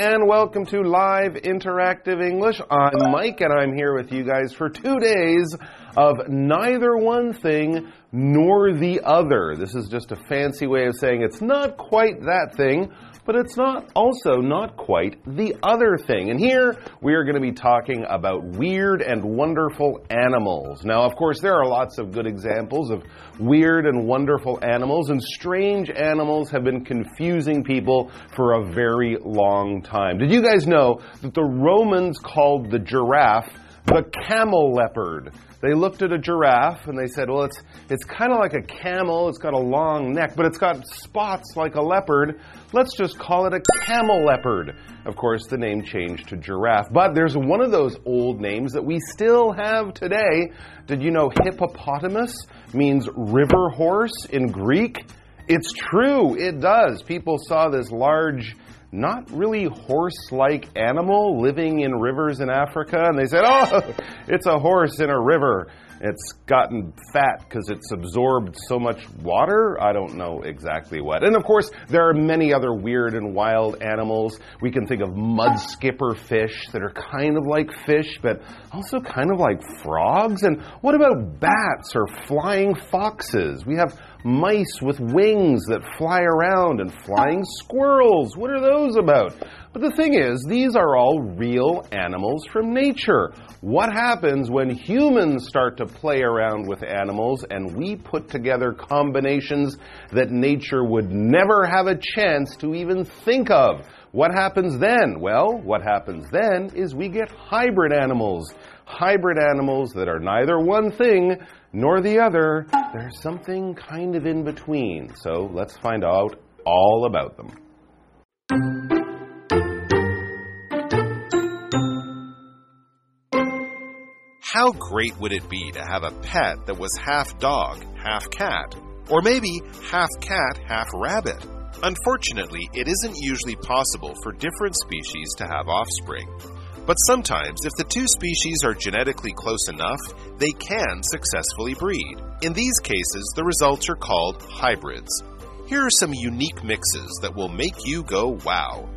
and welcome to Live Interactive English. I'm Mike, and I'm here with you guys for two days of neither one thing nor the other. This is just a fancy way of saying it's not quite that thing, but it's not also not quite the other thing. And here we are going to be talking about weird and wonderful animals. Now, of course, there are lots of good examples of weird and wonderful animals, and strange animals have been confusing people for a very long time. Did you guys know that the Romans called the giraffe the camel leopard? They looked at a giraffe and they said, well, it's, it's kind of like a camel. It's got a long neck, but it's got spots like a leopard. Let's just call it a camel leopard. Of course, the name changed to giraffe. But there's one of those old names that we still have today. Did you know hippopotamus means river horse in Greek? It's true, it does. People saw this large not really horse like animal living in rivers in Africa. And they said, oh, it's a horse in a river. It's gotten fat because it's absorbed so much water. I don't know exactly what. And of course, there are many other weird and wild animals. We can think of mud skipper fish that are kind of like fish, but also kind of like frogs. And what about bats or flying foxes? We have mice with wings that fly around and flying squirrels. What are those about? But the thing is, these are all real animals from nature. What happens when humans start to play around with animals and we put together combinations that nature would never have a chance to even think of? What happens then? Well, what happens then is we get hybrid animals. Hybrid animals that are neither one thing nor the other. There's something kind of in between. So let's find out all about them. How great would it be to have a pet that was half dog, half cat? Or maybe half cat, half rabbit? Unfortunately, it isn't usually possible for different species to have offspring. But sometimes, if the two species are genetically close enough, they can successfully breed. In these cases, the results are called hybrids. Here are some unique mixes that will make you go wow.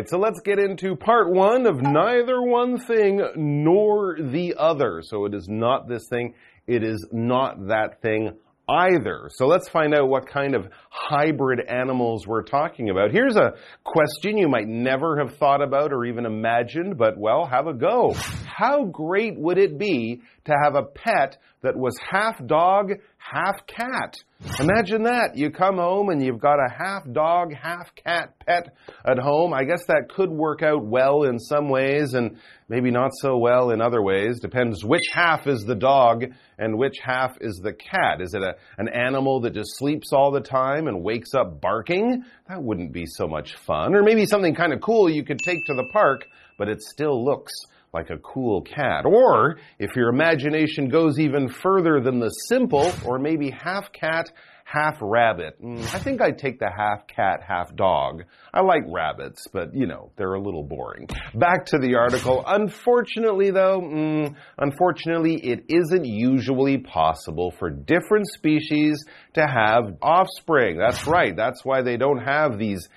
Right, so let's get into part one of neither one thing nor the other. So it is not this thing, it is not that thing either. So let's find out what kind of hybrid animals we're talking about. Here's a question you might never have thought about or even imagined, but well, have a go. How great would it be to have a pet that was half dog, half cat? Imagine that. You come home and you've got a half dog, half cat pet at home. I guess that could work out well in some ways and maybe not so well in other ways. Depends which half is the dog and which half is the cat. Is it a, an animal that just sleeps all the time and wakes up barking? That wouldn't be so much fun. Or maybe something kind of cool you could take to the park, but it still looks like a cool cat. Or if your imagination goes even further than the simple, or maybe half cat, half rabbit. Mm, I think I'd take the half cat, half dog. I like rabbits, but you know, they're a little boring. Back to the article. Unfortunately, though, mm, unfortunately, it isn't usually possible for different species to have offspring. That's right. That's why they don't have these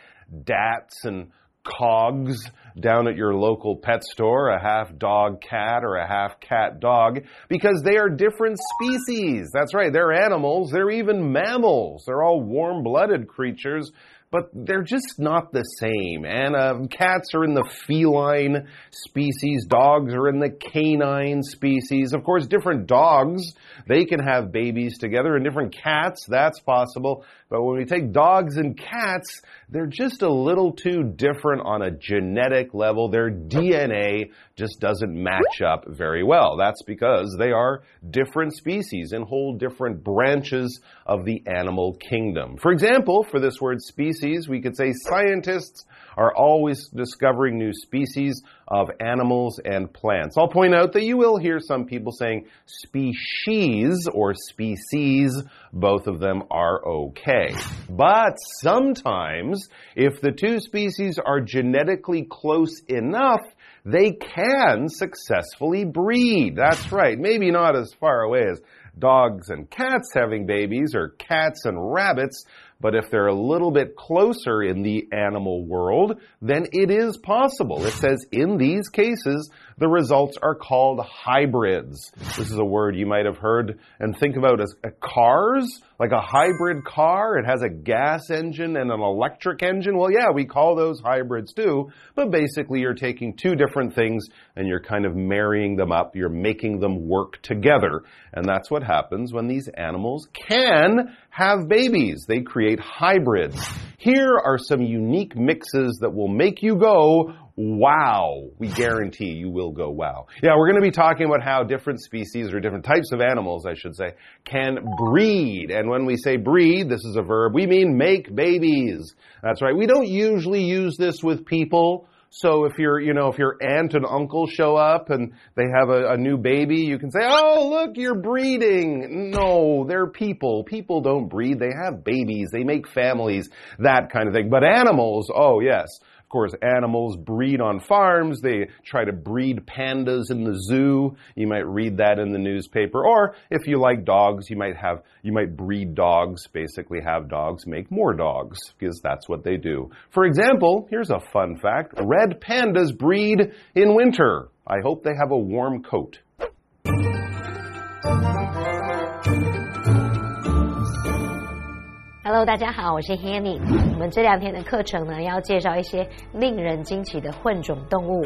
dats and cogs down at your local pet store, a half dog cat or a half cat dog, because they are different species. That's right, they're animals, they're even mammals. They're all warm blooded creatures but they're just not the same. And uh, cats are in the feline species, dogs are in the canine species. Of course, different dogs, they can have babies together, and different cats, that's possible. But when we take dogs and cats, they're just a little too different on a genetic level. Their DNA just doesn't match up very well. That's because they are different species and whole different branches of the animal kingdom. For example, for this word species, we could say scientists are always discovering new species of animals and plants. I'll point out that you will hear some people saying species or species. Both of them are okay. But sometimes, if the two species are genetically close enough, they can successfully breed. That's right. Maybe not as far away as dogs and cats having babies or cats and rabbits, but if they're a little bit closer in the animal world, then it is possible. It says in these cases, the results are called hybrids. This is a word you might have heard and think about as uh, cars, like a hybrid car. It has a gas engine and an electric engine. Well, yeah, we call those hybrids too, but basically you're taking two different things and you're kind of marrying them up. You're making them work together. And that's what happens when these animals can have babies. They create hybrids. Here are some unique mixes that will make you go, wow. We guarantee you will go wow. Yeah, we're going to be talking about how different species or different types of animals, I should say, can breed. And when we say breed, this is a verb, we mean make babies. That's right. We don't usually use this with people. So if your, you know, if your aunt and uncle show up and they have a, a, new baby, you can say, "Oh, look, you're breeding." No, they're people. People don't breed. They have babies. They make families. That kind of thing. But animals, oh yes course, animals breed on farms. They try to breed pandas in the zoo. You might read that in the newspaper. Or if you like dogs, you might have, you might breed dogs, basically have dogs make more dogs, because that's what they do. For example, here's a fun fact. Red pandas breed in winter. I hope they have a warm coat. Hello，大家好，我是 Hanny。我们这两天的课程呢，要介绍一些令人惊奇的混种动物。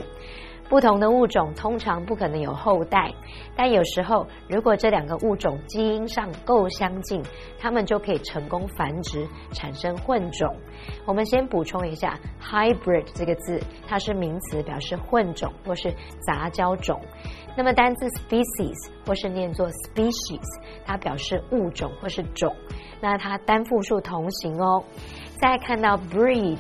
不同的物种通常不可能有后代，但有时候，如果这两个物种基因上够相近，它们就可以成功繁殖，产生混种。我们先补充一下，hybrid 这个字，它是名词，表示混种或是杂交种。那么单字 species 或是念作 species，它表示物种或是种。那它单复数同形哦。再看到 breed，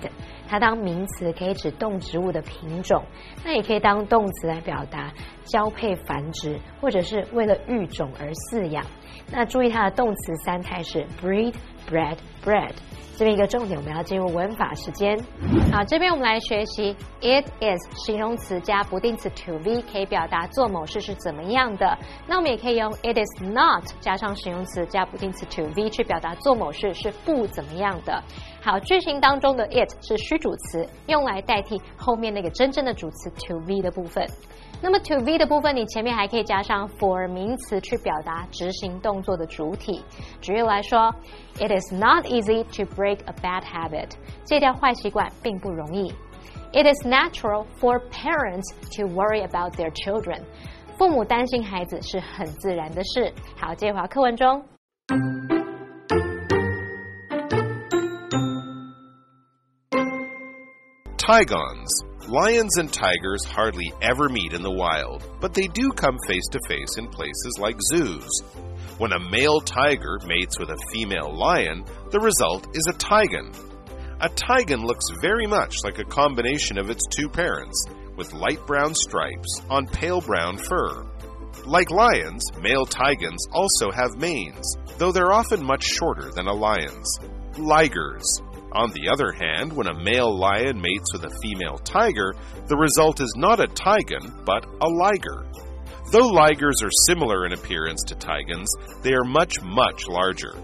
它当名词可以指动植物的品种，那也可以当动词来表达交配繁殖，或者是为了育种而饲养。那注意它的动词三态是 breed、bread bread，。这边一个重点，我们要进入文法时间。好，这边我们来学习 it is 形容词加不定词 to be 可以表达做某事是怎么样的。那我们也可以用 it is not 加上形容词加不定词 to be 去表达做某事是不怎么样的。好，句型当中的 it 是虚主词，用来代替后面那个真正的主词 to be 的部分。那么 to be 的部分，你前面还可以加上 for 名词去表达执行动作的主体。举例来说 ，It is not easy to break a bad habit。戒掉坏习惯并不容易。It is natural for parents to worry about their children。父母担心孩子是很自然的事。好，接回课文中。Tigons Lions and tigers hardly ever meet in the wild, but they do come face to face in places like zoos. When a male tiger mates with a female lion, the result is a tigon. A tigon looks very much like a combination of its two parents, with light brown stripes on pale brown fur. Like lions, male tigons also have manes, though they're often much shorter than a lion's. Ligers, on the other hand, when a male lion mates with a female tiger, the result is not a tigon, but a liger. Though ligers are similar in appearance to tigons, they are much, much larger.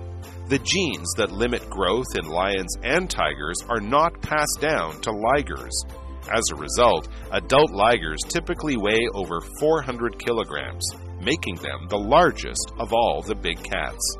The genes that limit growth in lions and tigers are not passed down to ligers. As a result, adult ligers typically weigh over 400 kilograms, making them the largest of all the big cats.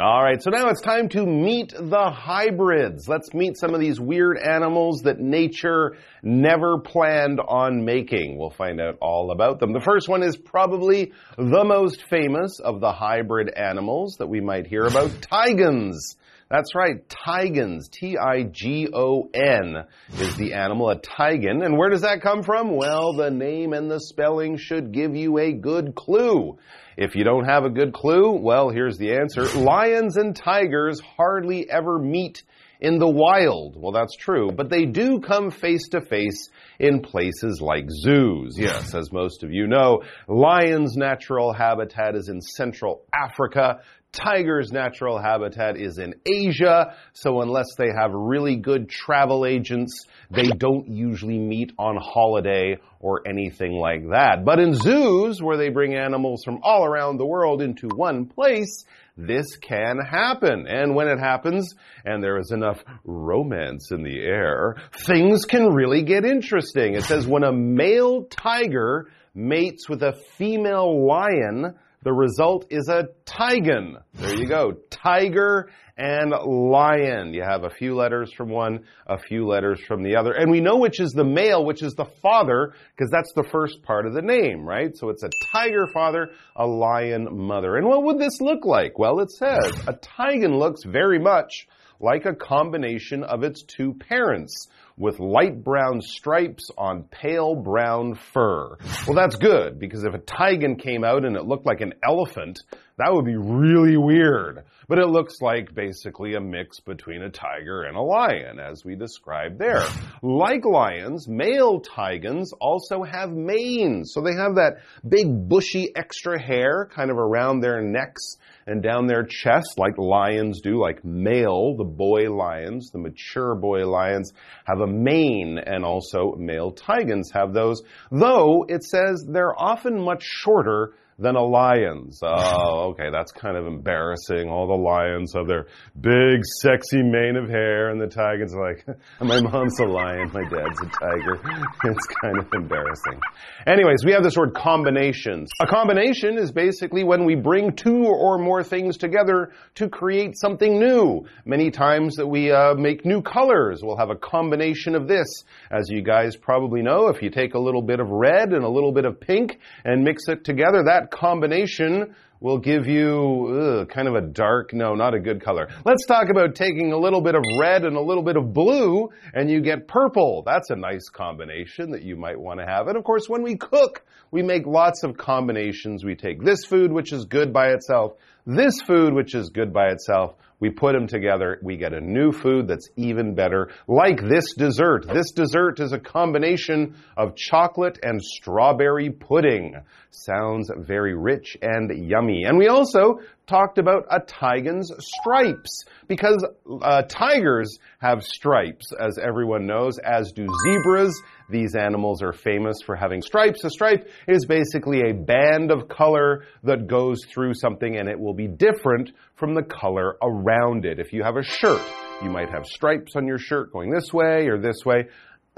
All right, so now it's time to meet the hybrids. Let's meet some of these weird animals that nature never planned on making. We'll find out all about them. The first one is probably the most famous of the hybrid animals that we might hear about, tigons. That's right, tigons. T-I-G-O-N is the animal, a tigon. And where does that come from? Well, the name and the spelling should give you a good clue. If you don't have a good clue, well, here's the answer. Lions and tigers hardly ever meet in the wild. Well, that's true, but they do come face to face in places like zoos. Yes, as most of you know, lions' natural habitat is in Central Africa. Tiger's natural habitat is in Asia, so unless they have really good travel agents, they don't usually meet on holiday or anything like that. But in zoos, where they bring animals from all around the world into one place, this can happen. And when it happens, and there is enough romance in the air, things can really get interesting. It says when a male tiger mates with a female lion, the result is a tigon. There you go. Tiger and lion. You have a few letters from one, a few letters from the other. And we know which is the male, which is the father, because that's the first part of the name, right? So it's a tiger father, a lion mother. And what would this look like? Well, it says a tigon looks very much like a combination of its two parents with light brown stripes on pale brown fur. Well, that's good because if a tigon came out and it looked like an elephant, that would be really weird. But it looks like basically a mix between a tiger and a lion, as we described there. Like lions, male tigons also have manes. So they have that big bushy extra hair kind of around their necks and down their chest, like lions do, like male, the boy lions, the mature boy lions have a mane, and also male tigons have those, though it says they're often much shorter than a lion's. Oh, okay, that's kind of embarrassing. All the lions have their big, sexy mane of hair, and the tiger's like, my mom's a lion, my dad's a tiger. It's kind of embarrassing. Anyways, we have this word combinations. A combination is basically when we bring two or more things together to create something new. Many times that we uh, make new colors, we'll have a combination of this. As you guys probably know, if you take a little bit of red and a little bit of pink and mix it together, that combination will give you ugh, kind of a dark, no, not a good color. Let's talk about taking a little bit of red and a little bit of blue and you get purple. That's a nice combination that you might want to have. And of course, when we cook, we make lots of combinations. We take this food, which is good by itself, this food, which is good by itself, we put them together, we get a new food that's even better, like this dessert. This dessert is a combination of chocolate and strawberry pudding. Sounds very rich and yummy. And we also talked about a tigon's stripes because uh, tigers have stripes, as everyone knows, as do zebras. These animals are famous for having stripes. A stripe is basically a band of color that goes through something and it will be different from the color around it. If you have a shirt, you might have stripes on your shirt going this way or this way.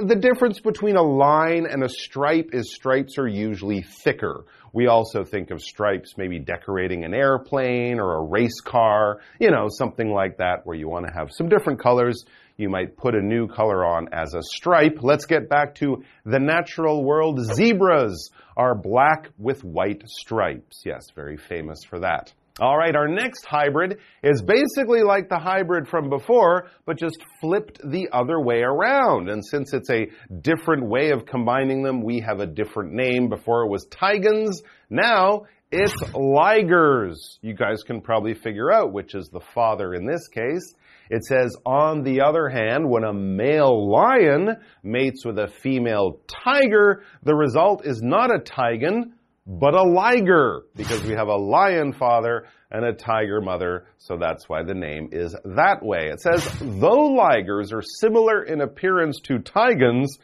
The difference between a line and a stripe is stripes are usually thicker. We also think of stripes maybe decorating an airplane or a race car, you know, something like that where you want to have some different colors. You might put a new color on as a stripe. Let's get back to the natural world. Zebras are black with white stripes. Yes, very famous for that. All right, our next hybrid is basically like the hybrid from before, but just flipped the other way around. And since it's a different way of combining them, we have a different name. Before it was Tigons, now it's Ligers. You guys can probably figure out which is the father in this case. It says, on the other hand, when a male lion mates with a female tiger, the result is not a tigon, but a liger, because we have a lion father and a tiger mother, so that's why the name is that way. It says, though ligers are similar in appearance to tigons,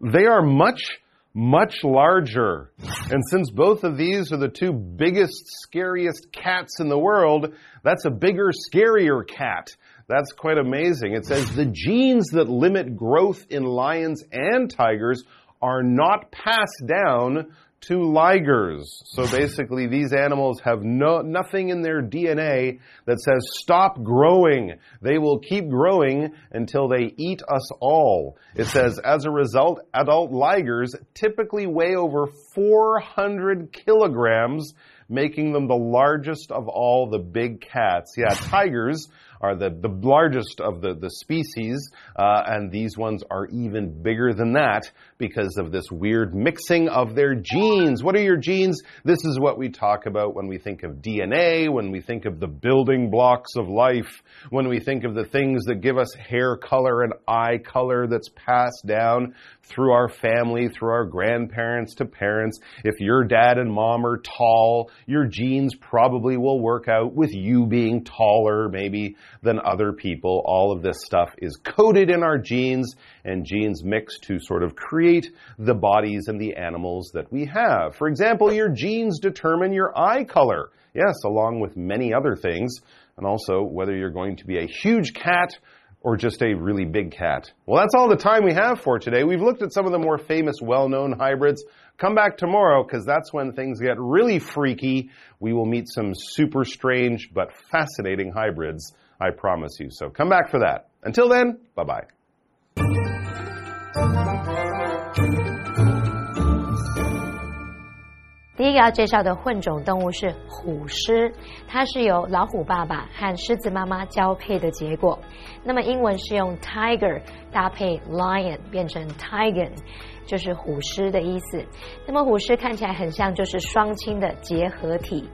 they are much, much larger. And since both of these are the two biggest, scariest cats in the world, that's a bigger, scarier cat. That's quite amazing. It says the genes that limit growth in lions and tigers are not passed down to ligers. So basically, these animals have no, nothing in their DNA that says stop growing. They will keep growing until they eat us all. It says, as a result, adult ligers typically weigh over 400 kilograms making them the largest of all the big cats. Yeah, tigers are the, the largest of the, the species, uh, and these ones are even bigger than that because of this weird mixing of their genes. What are your genes? This is what we talk about when we think of DNA, when we think of the building blocks of life, when we think of the things that give us hair color and eye color that's passed down through our family, through our grandparents to parents. If your dad and mom are tall, your genes probably will work out with you being taller maybe than other people. All of this stuff is coded in our genes and genes mix to sort of create the bodies and the animals that we have. For example, your genes determine your eye color. Yes, along with many other things. And also whether you're going to be a huge cat or just a really big cat? Well, that's all the time we have for today. We've looked at some of the more famous, well known hybrids. Come back tomorrow because that's when things get really freaky. We will meet some super strange but fascinating hybrids, I promise you. So come back for that. Until then, bye bye. tiger 搭配 lion 变成 tigon。就是虎狮的意思。那么虎狮看起来很像就是双亲的结合体，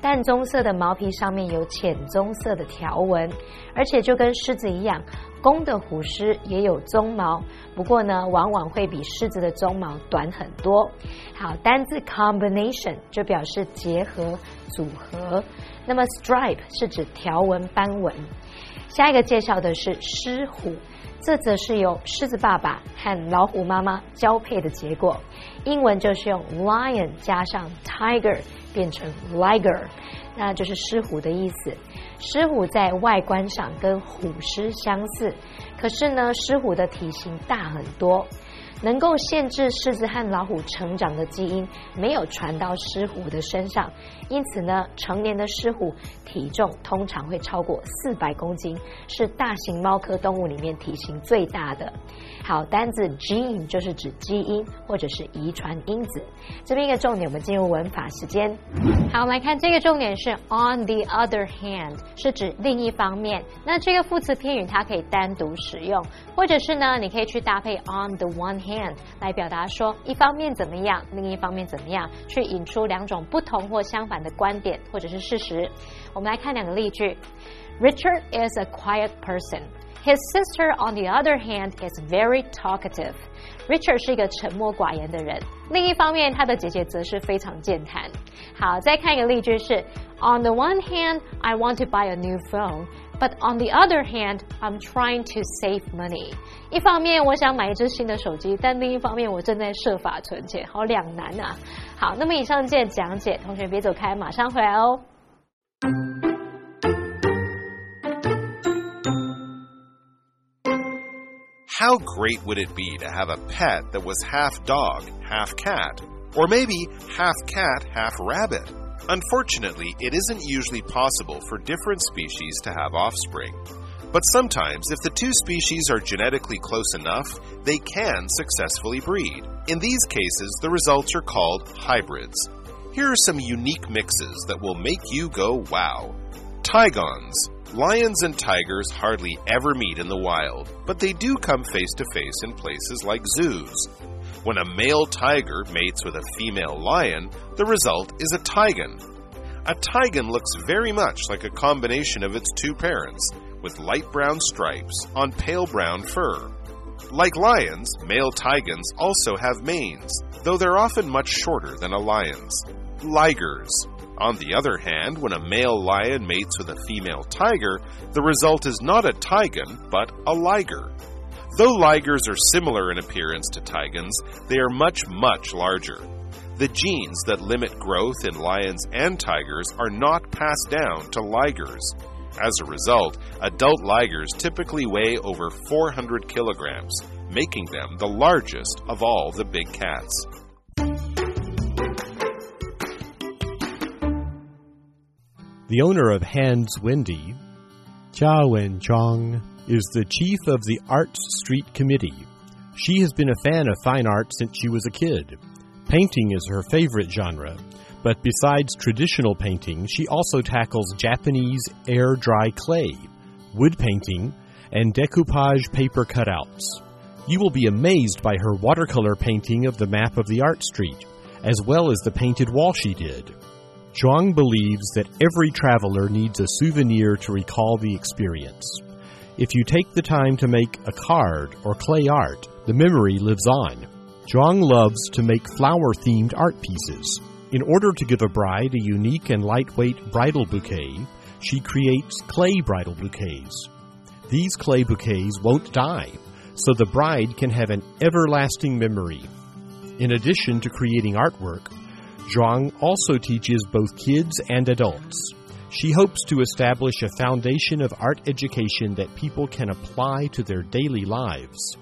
淡棕色的毛皮上面有浅棕色的条纹，而且就跟狮子一样。公的虎狮也有鬃毛，不过呢，往往会比狮子的鬃毛短很多。好，单字 combination 就表示结合、组合。那么 stripe 是指条纹、斑纹。下一个介绍的是狮虎，这则是由狮子爸爸和老虎妈妈交配的结果。英文就是用 lion 加上 tiger 变成 liger，那就是狮虎的意思。狮虎在外观上跟虎狮相似，可是呢，狮虎的体型大很多。能够限制狮子和老虎成长的基因没有传到狮虎的身上，因此呢，成年的狮虎体重通常会超过四百公斤，是大型猫科动物里面体型最大的。好，单字 gene 就是指基因或者是遗传因子。这边一个重点，我们进入文法时间。好，来看这个重点是 on the other hand，是指另一方面。那这个副词片语它可以单独使用，或者是呢，你可以去搭配 on the one。来表达说一方面怎么样，另一方面怎么样，去引出两种不同或相反的观点或者是事实。我们来看两个例句：Richard is a quiet person. His sister, on the other hand, is very talkative. Richard 是一个沉默寡言的人，另一方面，他的姐姐则是非常健谈。好，再看一个例句是：On the one hand, I want to buy a new phone. But on the other hand, I'm trying to save money. 一方面我想买一只新的手机，但另一方面我正在设法存钱，好两难啊！好，那么以上件讲解，同学别走开，马上回来哦。How great would it be to have a pet that was half dog, half cat, or maybe half cat, half rabbit? Unfortunately, it isn't usually possible for different species to have offspring. But sometimes, if the two species are genetically close enough, they can successfully breed. In these cases, the results are called hybrids. Here are some unique mixes that will make you go wow. Tigons. Lions and tigers hardly ever meet in the wild, but they do come face to face in places like zoos. When a male tiger mates with a female lion, the result is a tigon. A tigon looks very much like a combination of its two parents, with light brown stripes on pale brown fur. Like lions, male tigons also have manes, though they're often much shorter than a lion's. Ligers. On the other hand, when a male lion mates with a female tiger, the result is not a tigon, but a liger. Though ligers are similar in appearance to tigons, they are much, much larger. The genes that limit growth in lions and tigers are not passed down to ligers. As a result, adult ligers typically weigh over 400 kilograms, making them the largest of all the big cats. The owner of Hands Wendy, Chao Wen-chong, is the chief of the Arts Street Committee. She has been a fan of fine art since she was a kid. Painting is her favorite genre, but besides traditional painting, she also tackles Japanese air dry clay, wood painting, and decoupage paper cutouts. You will be amazed by her watercolor painting of the map of the art street, as well as the painted wall she did. Zhuang believes that every traveler needs a souvenir to recall the experience. If you take the time to make a card or clay art, the memory lives on. Zhuang loves to make flower themed art pieces. In order to give a bride a unique and lightweight bridal bouquet, she creates clay bridal bouquets. These clay bouquets won't die, so the bride can have an everlasting memory. In addition to creating artwork, Zhuang also teaches both kids and adults. She hopes to establish a foundation of art education that people can apply to their daily lives.